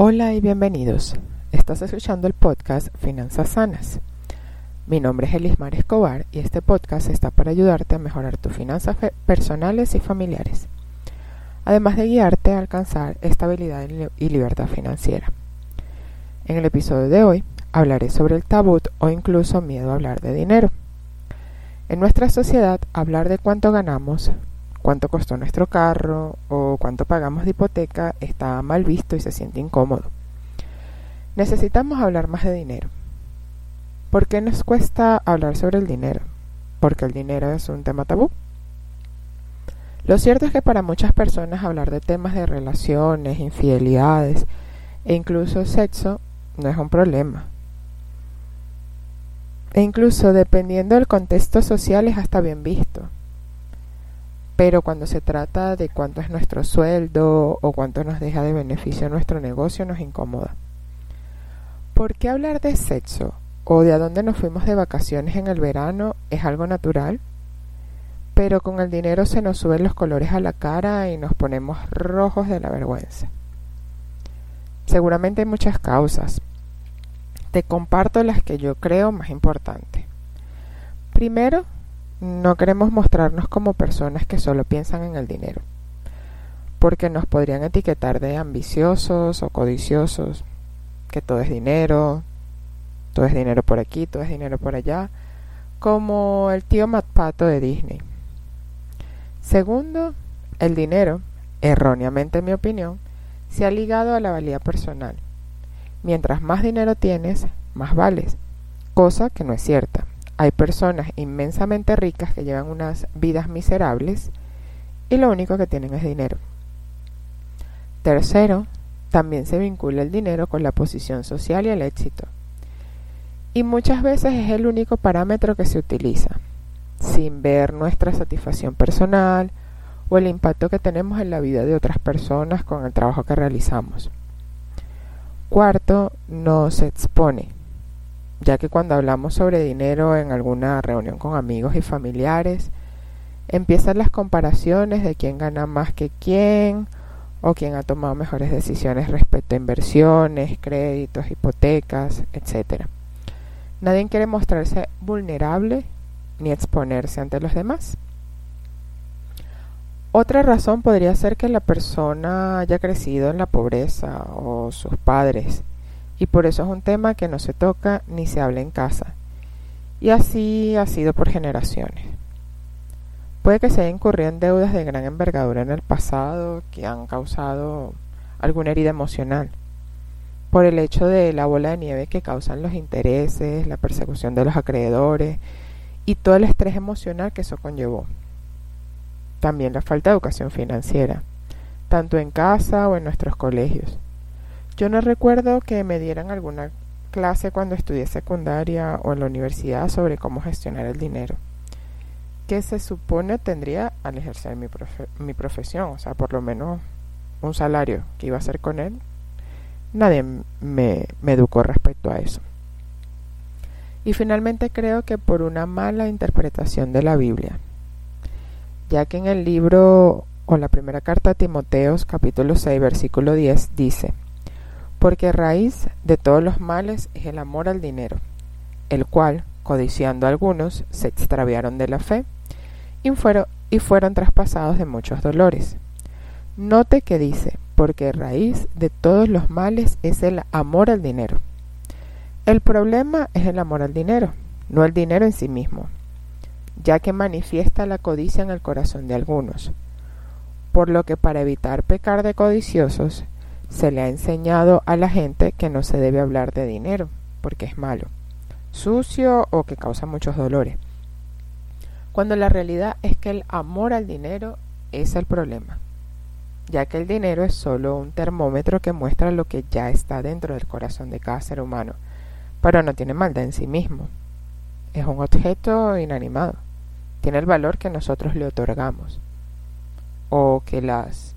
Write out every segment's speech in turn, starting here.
Hola y bienvenidos. Estás escuchando el podcast Finanzas Sanas. Mi nombre es Elismar Escobar y este podcast está para ayudarte a mejorar tus finanzas personales y familiares, además de guiarte a alcanzar estabilidad y libertad financiera. En el episodio de hoy hablaré sobre el tabú o incluso miedo a hablar de dinero. En nuestra sociedad, hablar de cuánto ganamos, cuánto costó nuestro carro o cuánto pagamos de hipoteca está mal visto y se siente incómodo. Necesitamos hablar más de dinero. ¿Por qué nos cuesta hablar sobre el dinero? Porque el dinero es un tema tabú. Lo cierto es que para muchas personas hablar de temas de relaciones, infidelidades e incluso sexo no es un problema. E incluso dependiendo del contexto social es hasta bien visto pero cuando se trata de cuánto es nuestro sueldo o cuánto nos deja de beneficio nuestro negocio nos incomoda. ¿Por qué hablar de sexo o de a dónde nos fuimos de vacaciones en el verano es algo natural? Pero con el dinero se nos suben los colores a la cara y nos ponemos rojos de la vergüenza. Seguramente hay muchas causas. Te comparto las que yo creo más importantes. Primero, no queremos mostrarnos como personas que solo piensan en el dinero, porque nos podrían etiquetar de ambiciosos o codiciosos, que todo es dinero, todo es dinero por aquí, todo es dinero por allá, como el tío Matpato de Disney. Segundo, el dinero, erróneamente en mi opinión, se ha ligado a la valía personal. Mientras más dinero tienes, más vales, cosa que no es cierta. Hay personas inmensamente ricas que llevan unas vidas miserables y lo único que tienen es dinero. Tercero, también se vincula el dinero con la posición social y el éxito. Y muchas veces es el único parámetro que se utiliza, sin ver nuestra satisfacción personal o el impacto que tenemos en la vida de otras personas con el trabajo que realizamos. Cuarto, nos expone ya que cuando hablamos sobre dinero en alguna reunión con amigos y familiares, empiezan las comparaciones de quién gana más que quién o quién ha tomado mejores decisiones respecto a inversiones, créditos, hipotecas, etc. Nadie quiere mostrarse vulnerable ni exponerse ante los demás. Otra razón podría ser que la persona haya crecido en la pobreza o sus padres y por eso es un tema que no se toca ni se habla en casa. Y así ha sido por generaciones. Puede que se haya incurrido en deudas de gran envergadura en el pasado que han causado alguna herida emocional, por el hecho de la bola de nieve que causan los intereses, la persecución de los acreedores y todo el estrés emocional que eso conllevó. También la falta de educación financiera, tanto en casa o en nuestros colegios yo no recuerdo que me dieran alguna clase cuando estudié secundaria o en la universidad sobre cómo gestionar el dinero que se supone tendría al ejercer mi, profesión, o sea, por lo menos un salario que iba a hacer con él. Nadie me, me educó respecto a eso. Y finalmente creo que por una mala interpretación de la Biblia, ya que en el libro o la primera carta a Timoteos capítulo 6 versículo 10 dice, porque raíz de todos los males es el amor al dinero, el cual, codiciando algunos, se extraviaron de la fe y fueron, y fueron traspasados de muchos dolores. Note que dice, porque raíz de todos los males es el amor al dinero. El problema es el amor al dinero, no el dinero en sí mismo, ya que manifiesta la codicia en el corazón de algunos. Por lo que para evitar pecar de codiciosos, se le ha enseñado a la gente que no se debe hablar de dinero, porque es malo, sucio o que causa muchos dolores. Cuando la realidad es que el amor al dinero es el problema, ya que el dinero es solo un termómetro que muestra lo que ya está dentro del corazón de cada ser humano, pero no tiene maldad en sí mismo. Es un objeto inanimado, tiene el valor que nosotros le otorgamos, o que las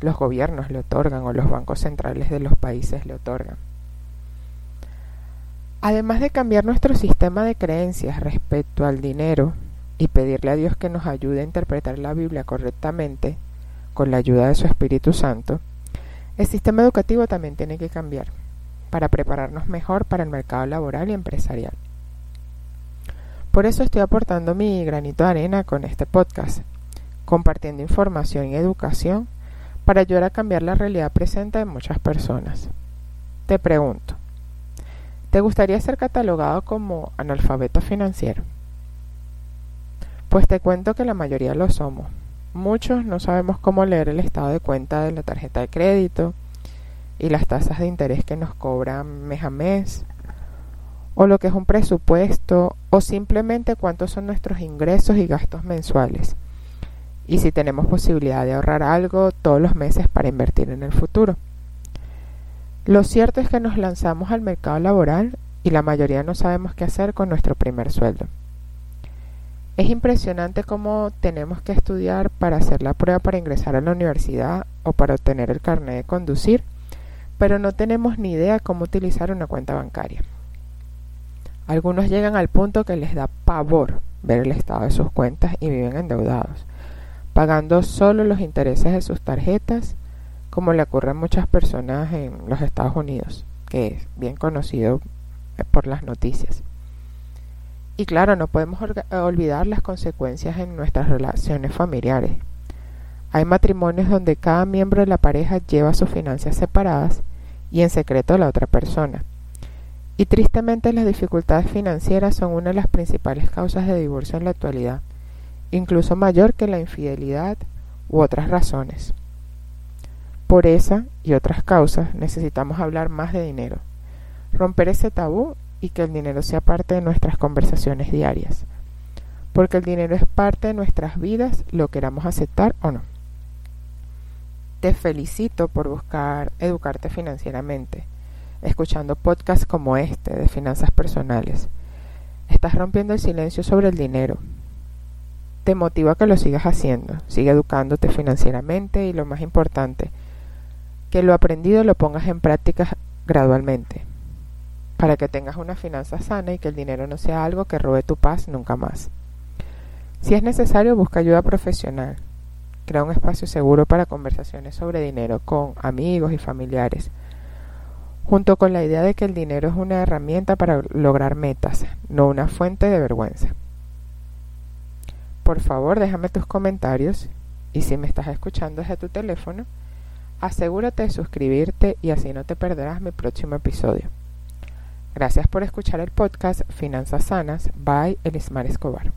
los gobiernos le otorgan o los bancos centrales de los países le otorgan. Además de cambiar nuestro sistema de creencias respecto al dinero y pedirle a Dios que nos ayude a interpretar la Biblia correctamente con la ayuda de su Espíritu Santo, El sistema educativo también tiene que cambiar para prepararnos mejor para el mercado laboral y empresarial. Por eso estoy aportando mi granito de arena con este podcast, compartiendo información y educación para ayudar a cambiar la realidad presente de muchas personas. Te pregunto, ¿te gustaría ser catalogado como analfabeto financiero? Pues te cuento que la mayoría lo somos. Muchos no sabemos cómo leer el estado de cuenta de la tarjeta de crédito y las tasas de interés que nos cobran mes a mes, o lo que es un presupuesto, o simplemente cuántos son nuestros ingresos y gastos mensuales, y si tenemos posibilidad de ahorrar algo todos los meses para invertir en el futuro. Lo cierto es que nos lanzamos al mercado laboral y la mayoría no sabemos qué hacer con nuestro primer sueldo. Es impresionante cómo tenemos que estudiar para hacer la prueba para ingresar a la universidad o para obtener el carnet de conducir, pero no tenemos ni idea cómo utilizar una cuenta bancaria. Algunos llegan al punto que les da pavor ver el estado de sus cuentas y viven endeudados, pagando solo los intereses de sus tarjetas, como le ocurre a muchas personas en los Estados Unidos, que es bien conocido por las noticias. Y claro, no podemos olvidar las consecuencias en nuestras relaciones familiares. Hay matrimonios donde cada miembro de la pareja lleva sus finanzas separadas y en secreto la otra persona. Y tristemente las dificultades financieras son una de las principales causas de divorcio en la actualidad, incluso mayor que la infidelidad u otras razones. Por esa y otras causas necesitamos hablar más de dinero, romper ese tabú y que el dinero sea parte de nuestras conversaciones diarias. Porque el dinero es parte de nuestras vidas, lo queramos aceptar o no. Te felicito por buscar educarte financieramente, escuchando podcasts como este de finanzas personales. Estás rompiendo el silencio sobre el dinero. Te motiva a que lo sigas haciendo, sigue educándote financieramente y lo más importante, que lo aprendido lo pongas en práctica gradualmente para que tengas una finanza sana y que el dinero no sea algo que robe tu paz nunca más. Si es necesario, busca ayuda profesional. Crea un espacio seguro para conversaciones sobre dinero con amigos y familiares, junto con la idea de que el dinero es una herramienta para lograr metas, no una fuente de vergüenza. Por favor, déjame tus comentarios y si me estás escuchando desde tu teléfono, asegúrate de suscribirte y así no te perderás mi próximo episodio. Gracias por escuchar el podcast Finanzas Sanas by Elismar Escobar.